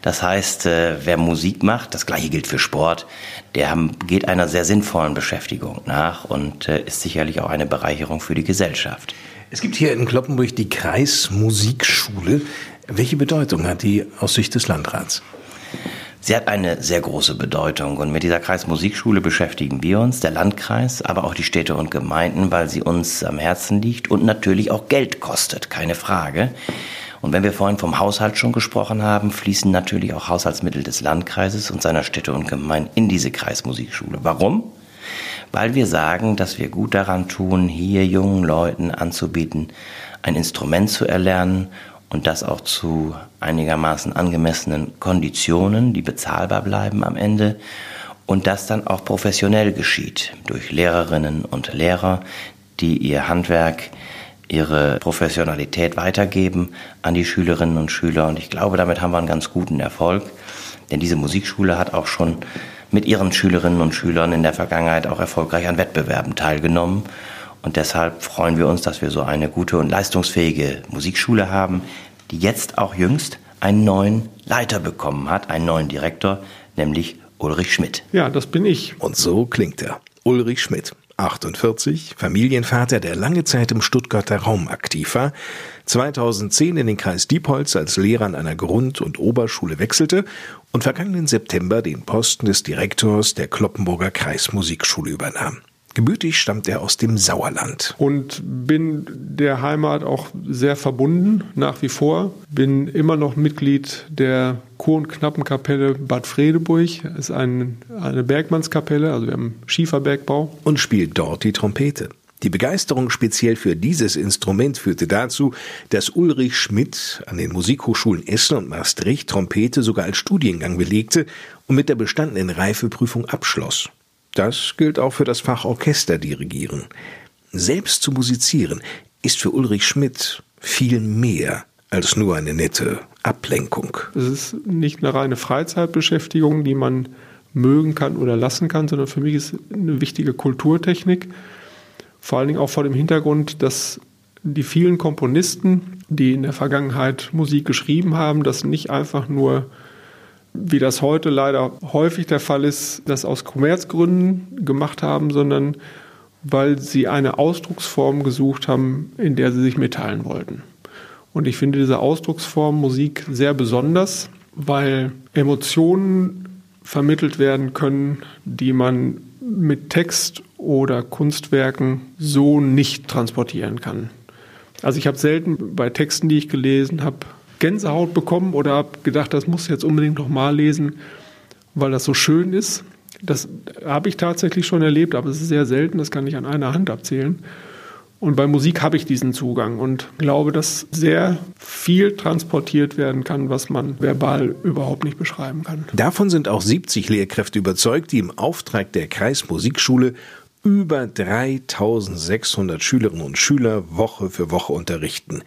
Das heißt, äh, wer Musik macht, das gleiche gilt für Sport, der geht einer sehr sinnvollen Beschäftigung nach und äh, ist sicherlich auch eine Bereicherung für die Gesellschaft. Es gibt hier in Kloppenburg die Kreismusikschule. Welche Bedeutung hat die aus Sicht des Landrats? Sie hat eine sehr große Bedeutung und mit dieser Kreismusikschule beschäftigen wir uns, der Landkreis, aber auch die Städte und Gemeinden, weil sie uns am Herzen liegt und natürlich auch Geld kostet, keine Frage. Und wenn wir vorhin vom Haushalt schon gesprochen haben, fließen natürlich auch Haushaltsmittel des Landkreises und seiner Städte und Gemeinden in diese Kreismusikschule. Warum? Weil wir sagen, dass wir gut daran tun, hier jungen Leuten anzubieten, ein Instrument zu erlernen und das auch zu einigermaßen angemessenen Konditionen, die bezahlbar bleiben am Ende und das dann auch professionell geschieht durch Lehrerinnen und Lehrer, die ihr Handwerk, ihre Professionalität weitergeben an die Schülerinnen und Schüler. Und ich glaube, damit haben wir einen ganz guten Erfolg, denn diese Musikschule hat auch schon mit ihren Schülerinnen und Schülern in der Vergangenheit auch erfolgreich an Wettbewerben teilgenommen. Und deshalb freuen wir uns, dass wir so eine gute und leistungsfähige Musikschule haben, die jetzt auch jüngst einen neuen Leiter bekommen hat, einen neuen Direktor, nämlich Ulrich Schmidt. Ja, das bin ich. Und so klingt er. Ulrich Schmidt. 48, Familienvater, der lange Zeit im Stuttgarter Raum aktiv war, 2010 in den Kreis Diepholz als Lehrer an einer Grund- und Oberschule wechselte und vergangenen September den Posten des Direktors der Kloppenburger Kreismusikschule übernahm. Gebürtig stammt er aus dem Sauerland. Und bin der Heimat auch sehr verbunden, nach wie vor. Bin immer noch Mitglied der Chor- und Knappenkapelle Bad Fredeburg. Das ist ein, eine Bergmannskapelle, also wir haben Schieferbergbau. Und spielt dort die Trompete. Die Begeisterung speziell für dieses Instrument führte dazu, dass Ulrich Schmidt an den Musikhochschulen Essen und Maastricht Trompete sogar als Studiengang belegte und mit der bestandenen Reifeprüfung abschloss. Das gilt auch für das Fach Orchesterdirigieren. Selbst zu musizieren ist für Ulrich Schmidt viel mehr als nur eine nette Ablenkung. Es ist nicht eine reine Freizeitbeschäftigung, die man mögen kann oder lassen kann, sondern für mich ist eine wichtige Kulturtechnik. Vor allen Dingen auch vor dem Hintergrund, dass die vielen Komponisten, die in der Vergangenheit Musik geschrieben haben, das nicht einfach nur wie das heute leider häufig der Fall ist, das aus Kommerzgründen gemacht haben, sondern weil sie eine Ausdrucksform gesucht haben, in der sie sich mitteilen wollten. Und ich finde diese Ausdrucksform Musik sehr besonders, weil Emotionen vermittelt werden können, die man mit Text oder Kunstwerken so nicht transportieren kann. Also ich habe selten bei Texten, die ich gelesen habe, Gänsehaut bekommen oder habe gedacht, das muss ich jetzt unbedingt noch mal lesen, weil das so schön ist. Das habe ich tatsächlich schon erlebt, aber es ist sehr selten, das kann ich an einer Hand abzählen. Und bei Musik habe ich diesen Zugang und glaube, dass sehr viel transportiert werden kann, was man verbal überhaupt nicht beschreiben kann. Davon sind auch 70 Lehrkräfte überzeugt, die im Auftrag der Kreismusikschule über 3600 Schülerinnen und Schüler Woche für Woche unterrichten.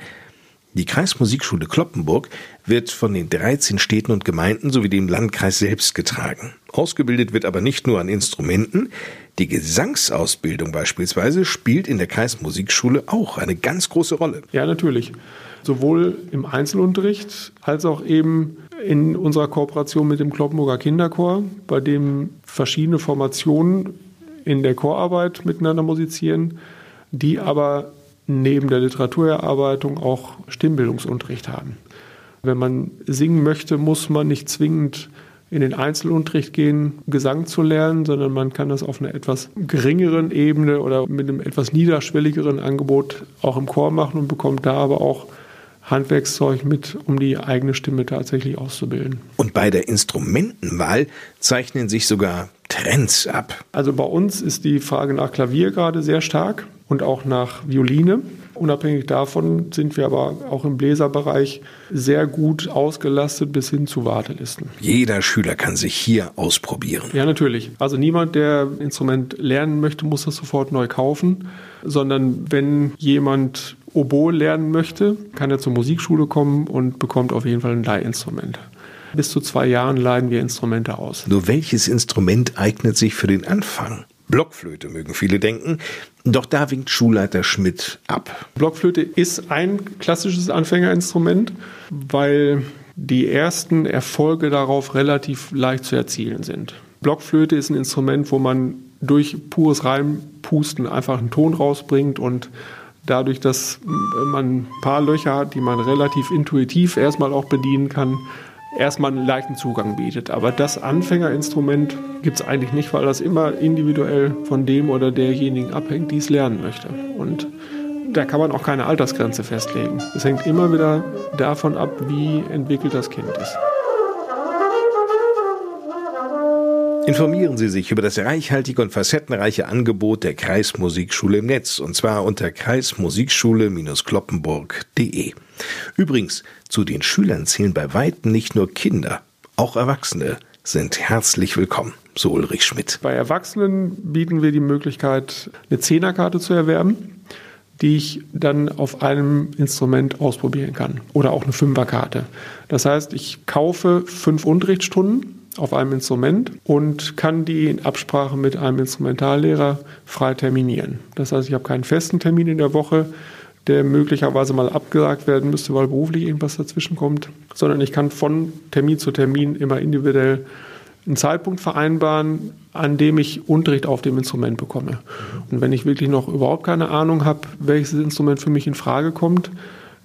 Die Kreismusikschule Kloppenburg wird von den 13 Städten und Gemeinden sowie dem Landkreis selbst getragen. Ausgebildet wird aber nicht nur an Instrumenten, die Gesangsausbildung beispielsweise spielt in der Kreismusikschule auch eine ganz große Rolle. Ja, natürlich. Sowohl im Einzelunterricht als auch eben in unserer Kooperation mit dem Kloppenburger Kinderchor, bei dem verschiedene Formationen in der Chorarbeit miteinander musizieren, die aber neben der Literaturerarbeitung auch Stimmbildungsunterricht haben. Wenn man singen möchte, muss man nicht zwingend in den Einzelunterricht gehen, Gesang zu lernen, sondern man kann das auf einer etwas geringeren Ebene oder mit einem etwas niederschwelligeren Angebot auch im Chor machen und bekommt da aber auch Handwerkszeug mit, um die eigene Stimme tatsächlich auszubilden. Und bei der Instrumentenwahl zeichnen sich sogar Trends ab. Also bei uns ist die Frage nach Klavier gerade sehr stark und auch nach Violine. Unabhängig davon sind wir aber auch im Bläserbereich sehr gut ausgelastet bis hin zu Wartelisten. Jeder Schüler kann sich hier ausprobieren. Ja, natürlich. Also niemand, der ein Instrument lernen möchte, muss das sofort neu kaufen, sondern wenn jemand Oboe lernen möchte, kann er zur Musikschule kommen und bekommt auf jeden Fall ein Leihinstrument. Bis zu zwei Jahren leihen wir Instrumente aus. Nur welches Instrument eignet sich für den Anfang? Blockflöte mögen viele denken, doch da winkt Schulleiter Schmidt ab. Blockflöte ist ein klassisches Anfängerinstrument, weil die ersten Erfolge darauf relativ leicht zu erzielen sind. Blockflöte ist ein Instrument, wo man durch pures Reinpusten einfach einen Ton rausbringt und dadurch, dass man ein paar Löcher hat, die man relativ intuitiv erstmal auch bedienen kann, erstmal einen leichten Zugang bietet. Aber das Anfängerinstrument gibt es eigentlich nicht, weil das immer individuell von dem oder derjenigen abhängt, die es lernen möchte. Und da kann man auch keine Altersgrenze festlegen. Es hängt immer wieder davon ab, wie entwickelt das Kind ist. Informieren Sie sich über das reichhaltige und facettenreiche Angebot der Kreismusikschule im Netz und zwar unter kreismusikschule-kloppenburg.de. Übrigens, zu den Schülern zählen bei weitem nicht nur Kinder, auch Erwachsene sind herzlich willkommen, so Ulrich Schmidt. Bei Erwachsenen bieten wir die Möglichkeit, eine Zehnerkarte zu erwerben die ich dann auf einem Instrument ausprobieren kann. Oder auch eine Fünferkarte. Das heißt, ich kaufe fünf Unterrichtsstunden auf einem Instrument und kann die in Absprache mit einem Instrumentallehrer frei terminieren. Das heißt, ich habe keinen festen Termin in der Woche, der möglicherweise mal abgesagt werden müsste, weil beruflich irgendwas dazwischen kommt, sondern ich kann von Termin zu Termin immer individuell einen Zeitpunkt vereinbaren, an dem ich Unterricht auf dem Instrument bekomme. Und wenn ich wirklich noch überhaupt keine Ahnung habe, welches Instrument für mich in Frage kommt,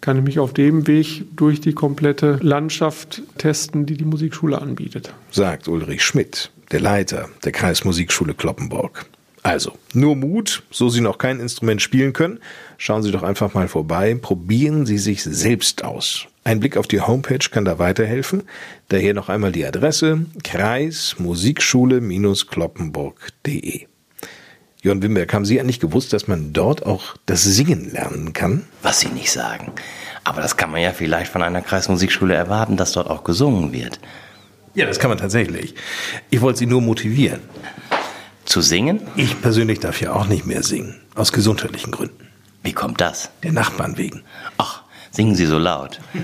kann ich mich auf dem Weg durch die komplette Landschaft testen, die die Musikschule anbietet. Sagt Ulrich Schmidt, der Leiter der Kreismusikschule Kloppenburg. Also, nur Mut, so Sie noch kein Instrument spielen können, schauen Sie doch einfach mal vorbei, probieren Sie sich selbst aus. Ein Blick auf die Homepage kann da weiterhelfen. Daher noch einmal die Adresse kreismusikschule-kloppenburg.de. Jörn Wimberg, haben Sie eigentlich gewusst, dass man dort auch das Singen lernen kann? Was Sie nicht sagen. Aber das kann man ja vielleicht von einer Kreismusikschule erwarten, dass dort auch gesungen wird. Ja, das kann man tatsächlich. Ich wollte Sie nur motivieren. Zu singen? Ich persönlich darf ja auch nicht mehr singen. Aus gesundheitlichen Gründen. Wie kommt das? Der Nachbarn wegen. Ach, singen Sie so laut.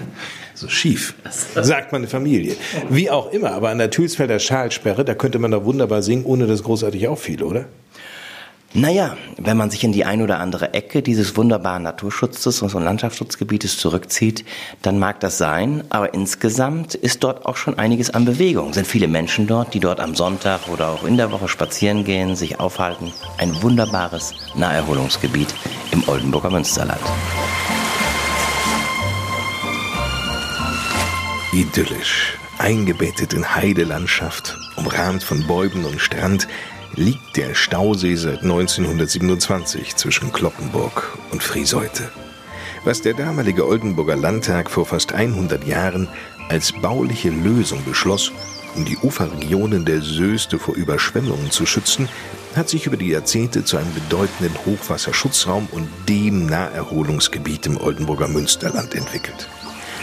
So schief, sagt meine Familie. Wie auch immer, aber an der Thülsfelder Schalsperre, da könnte man doch wunderbar singen, ohne dass großartig auffiel, oder? Naja, wenn man sich in die ein oder andere Ecke dieses wunderbaren Naturschutzes und Landschaftsschutzgebietes zurückzieht, dann mag das sein, aber insgesamt ist dort auch schon einiges an Bewegung. Sind viele Menschen dort, die dort am Sonntag oder auch in der Woche spazieren gehen, sich aufhalten. Ein wunderbares Naherholungsgebiet im Oldenburger Münsterland. Idyllisch, eingebettet in Heidelandschaft, umrahmt von Bäumen und Strand, liegt der Stausee seit 1927 zwischen Kloppenburg und Frieseute. Was der damalige Oldenburger Landtag vor fast 100 Jahren als bauliche Lösung beschloss, um die Uferregionen der Söste vor Überschwemmungen zu schützen, hat sich über die Jahrzehnte zu einem bedeutenden Hochwasserschutzraum und dem Naherholungsgebiet im Oldenburger Münsterland entwickelt.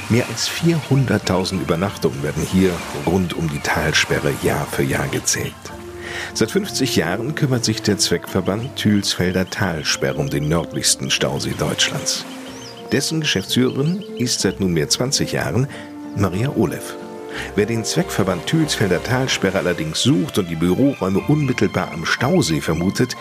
Mehr als 400.000 Übernachtungen werden hier rund um die Talsperre Jahr für Jahr gezählt. Seit 50 Jahren kümmert sich der Zweckverband Thülsfelder Talsperre um den nördlichsten Stausee Deutschlands. Dessen Geschäftsführerin ist seit nunmehr 20 Jahren Maria Olev. Wer den Zweckverband Thülsfelder Talsperre allerdings sucht und die Büroräume unmittelbar am Stausee vermutet,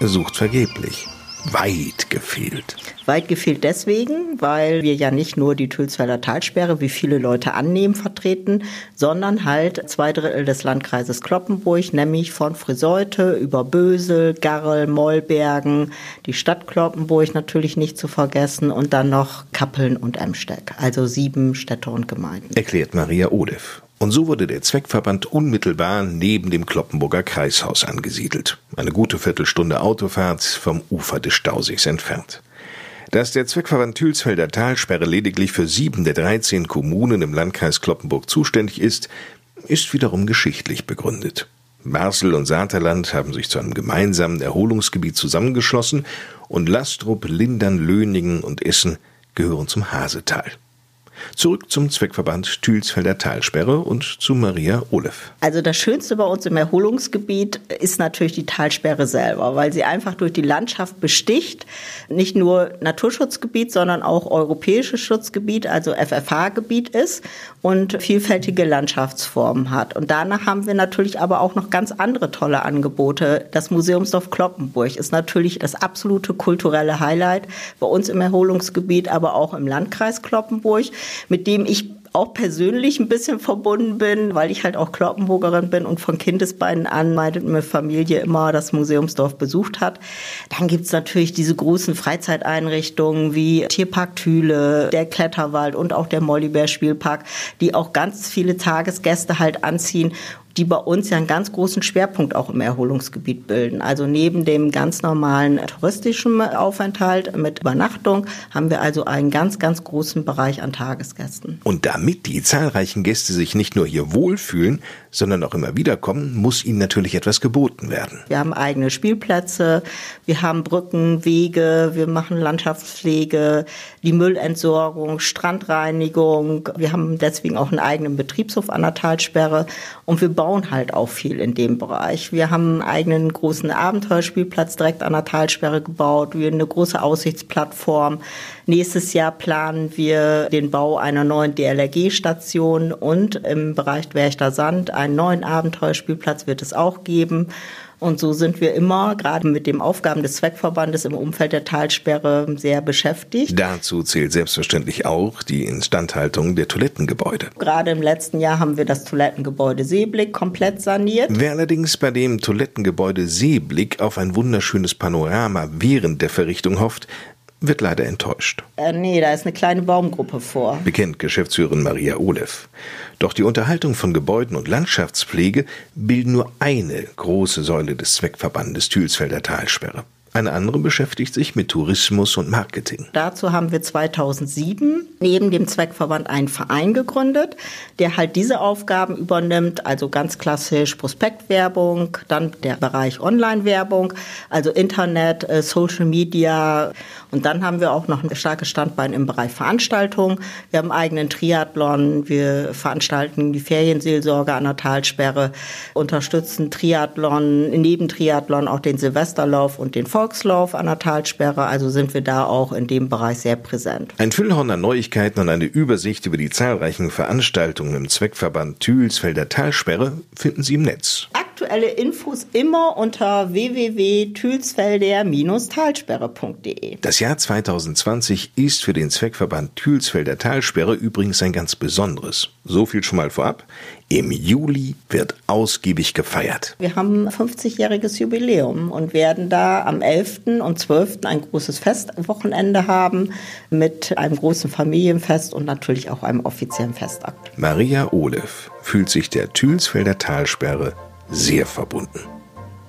sucht vergeblich weit gefehlt. Weit gefehlt deswegen, weil wir ja nicht nur die Tülsfelder Talsperre, wie viele Leute annehmen, vertreten, sondern halt zwei Drittel des Landkreises Kloppenburg, nämlich von Friseute über Bösel, Garrel, Mollbergen, die Stadt Kloppenburg natürlich nicht zu vergessen und dann noch Kappeln und Emsteck, also sieben Städte und Gemeinden. Erklärt Maria Odev. Und so wurde der Zweckverband unmittelbar neben dem Kloppenburger Kreishaus angesiedelt. Eine gute Viertelstunde Autofahrt vom Ufer des Stausees entfernt. Dass der Zweckverband Thülsfelder Talsperre lediglich für sieben der 13 Kommunen im Landkreis Kloppenburg zuständig ist, ist wiederum geschichtlich begründet. Basel und Saterland haben sich zu einem gemeinsamen Erholungsgebiet zusammengeschlossen und Lastrup, Lindern, Löningen und Essen gehören zum Hasetal. Zurück zum Zweckverband Thülsfelder Talsperre und zu Maria Olev. Also das Schönste bei uns im Erholungsgebiet ist natürlich die Talsperre selber, weil sie einfach durch die Landschaft besticht. Nicht nur Naturschutzgebiet, sondern auch europäisches Schutzgebiet, also FFH-Gebiet ist und vielfältige Landschaftsformen hat. Und danach haben wir natürlich aber auch noch ganz andere tolle Angebote. Das Museumsdorf Kloppenburg ist natürlich das absolute kulturelle Highlight bei uns im Erholungsgebiet, aber auch im Landkreis Kloppenburg mit dem ich auch persönlich ein bisschen verbunden bin, weil ich halt auch Kloppenburgerin bin und von Kindesbeinen an meine Familie immer das Museumsdorf besucht hat. Dann gibt's natürlich diese großen Freizeiteinrichtungen wie Tierpark Thüle, der Kletterwald und auch der Mollibär Spielpark, die auch ganz viele Tagesgäste halt anziehen die bei uns ja einen ganz großen Schwerpunkt auch im Erholungsgebiet bilden. Also neben dem ganz normalen touristischen Aufenthalt mit Übernachtung haben wir also einen ganz, ganz großen Bereich an Tagesgästen. Und damit die zahlreichen Gäste sich nicht nur hier wohlfühlen, sondern auch immer wieder kommen, muss ihnen natürlich etwas geboten werden. Wir haben eigene Spielplätze, wir haben Brücken, Wege, wir machen Landschaftspflege, die Müllentsorgung, Strandreinigung. Wir haben deswegen auch einen eigenen Betriebshof an der Talsperre und wir bauen halt auch viel in dem Bereich. Wir haben einen eigenen großen Abenteuerspielplatz direkt an der Talsperre gebaut, wir eine große Aussichtsplattform. Nächstes Jahr planen wir den Bau einer neuen DLRG-Station und im Bereich Werchter Sand einen neuen Abenteuerspielplatz wird es auch geben. Und so sind wir immer, gerade mit den Aufgaben des Zweckverbandes im Umfeld der Talsperre, sehr beschäftigt. Dazu zählt selbstverständlich auch die Instandhaltung der Toilettengebäude. Gerade im letzten Jahr haben wir das Toilettengebäude Seeblick komplett saniert. Wer allerdings bei dem Toilettengebäude Seeblick auf ein wunderschönes Panorama während der Verrichtung hofft, wird leider enttäuscht. Äh, nee, da ist eine kleine Baumgruppe vor. Bekennt Geschäftsführerin Maria Olev. Doch die Unterhaltung von Gebäuden und Landschaftspflege bilden nur eine große Säule des Zweckverbandes Thülsfelder Talsperre. Eine andere beschäftigt sich mit Tourismus und Marketing. Dazu haben wir 2007 neben dem Zweckverband einen Verein gegründet, der halt diese Aufgaben übernimmt, also ganz klassisch Prospektwerbung, dann der Bereich Online-Werbung, also Internet, äh, Social Media und dann haben wir auch noch ein starkes Standbein im Bereich Veranstaltungen. Wir haben einen eigenen Triathlon, wir veranstalten die Ferienseelsorge an der Talsperre, unterstützen Triathlon, neben Triathlon auch den Silvesterlauf und den Volks Volkslauf an der Talsperre, also sind wir da auch in dem Bereich sehr präsent. Ein Füllhorn an Neuigkeiten und eine Übersicht über die zahlreichen Veranstaltungen im Zweckverband Thülsfelder Talsperre finden Sie im Netz. Aktuelle Infos immer unter www.thülsfelder-talsperre.de. Das Jahr 2020 ist für den Zweckverband Thülsfelder Talsperre übrigens ein ganz besonderes. So viel schon mal vorab. Im Juli wird ausgiebig gefeiert. Wir haben 50-jähriges Jubiläum und werden da am 11. und 12. ein großes Festwochenende haben mit einem großen Familienfest und natürlich auch einem offiziellen Festakt. Maria Olev fühlt sich der Thülsfelder Talsperre sehr verbunden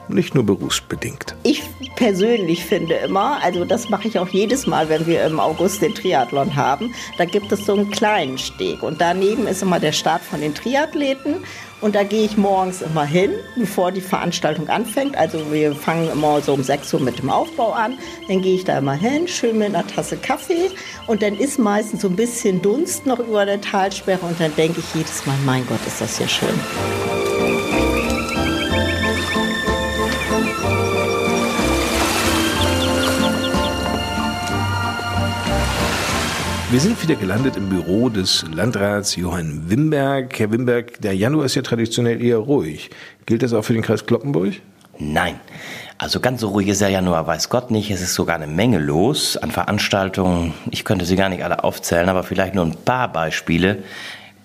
nicht nur berufsbedingt. Ich persönlich finde immer, also das mache ich auch jedes Mal, wenn wir im August den Triathlon haben, da gibt es so einen kleinen Steg und daneben ist immer der Start von den Triathleten und da gehe ich morgens immer hin, bevor die Veranstaltung anfängt. Also wir fangen immer so um 6 Uhr mit dem Aufbau an. Dann gehe ich da immer hin, schön mit einer Tasse Kaffee. Und dann ist meistens so ein bisschen Dunst noch über der Talsperre. Und dann denke ich jedes Mal, mein Gott, ist das hier schön. Wir sind wieder gelandet im Büro des Landrats Johann Wimberg. Herr Wimberg, der Januar ist ja traditionell eher ruhig. Gilt das auch für den Kreis Kloppenburg? Nein. Also ganz so ruhig ist der Januar, weiß Gott nicht. Es ist sogar eine Menge los an Veranstaltungen. Ich könnte sie gar nicht alle aufzählen, aber vielleicht nur ein paar Beispiele.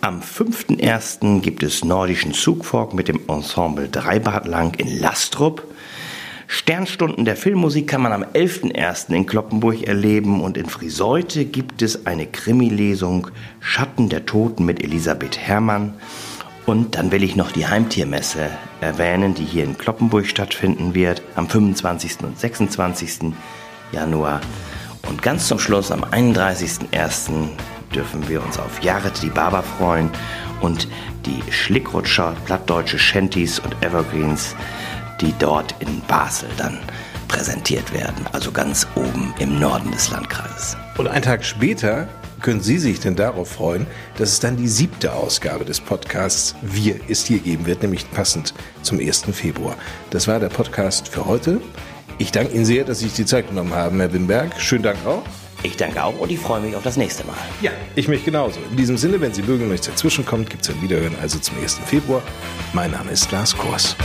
Am 5.1. gibt es nordischen Zugfolg mit dem Ensemble Dreibad lang in Lastrup. Sternstunden der Filmmusik kann man am 11.01. in Kloppenburg erleben und in Friseute gibt es eine Krimilesung Schatten der Toten mit Elisabeth Herrmann. Und dann will ich noch die Heimtiermesse erwähnen, die hier in Kloppenburg stattfinden wird am 25. und 26. Januar. Und ganz zum Schluss am 31.01. dürfen wir uns auf Jared die Barber freuen und die Schlickrutscher, plattdeutsche Shanties und Evergreens die dort in Basel dann präsentiert werden, also ganz oben im Norden des Landkreises. Und einen Tag später können Sie sich denn darauf freuen, dass es dann die siebte Ausgabe des Podcasts Wir ist hier geben wird, nämlich passend zum 1. Februar. Das war der Podcast für heute. Ich danke Ihnen sehr, dass Sie sich die Zeit genommen haben, Herr Wimberg. Schönen Dank auch. Ich danke auch und ich freue mich auf das nächste Mal. Ja, ich mich genauso. In diesem Sinne, wenn Sie mögen und nichts dazwischen kommt, gibt es ein Wiederhören also zum 1. Februar. Mein Name ist Lars Kors.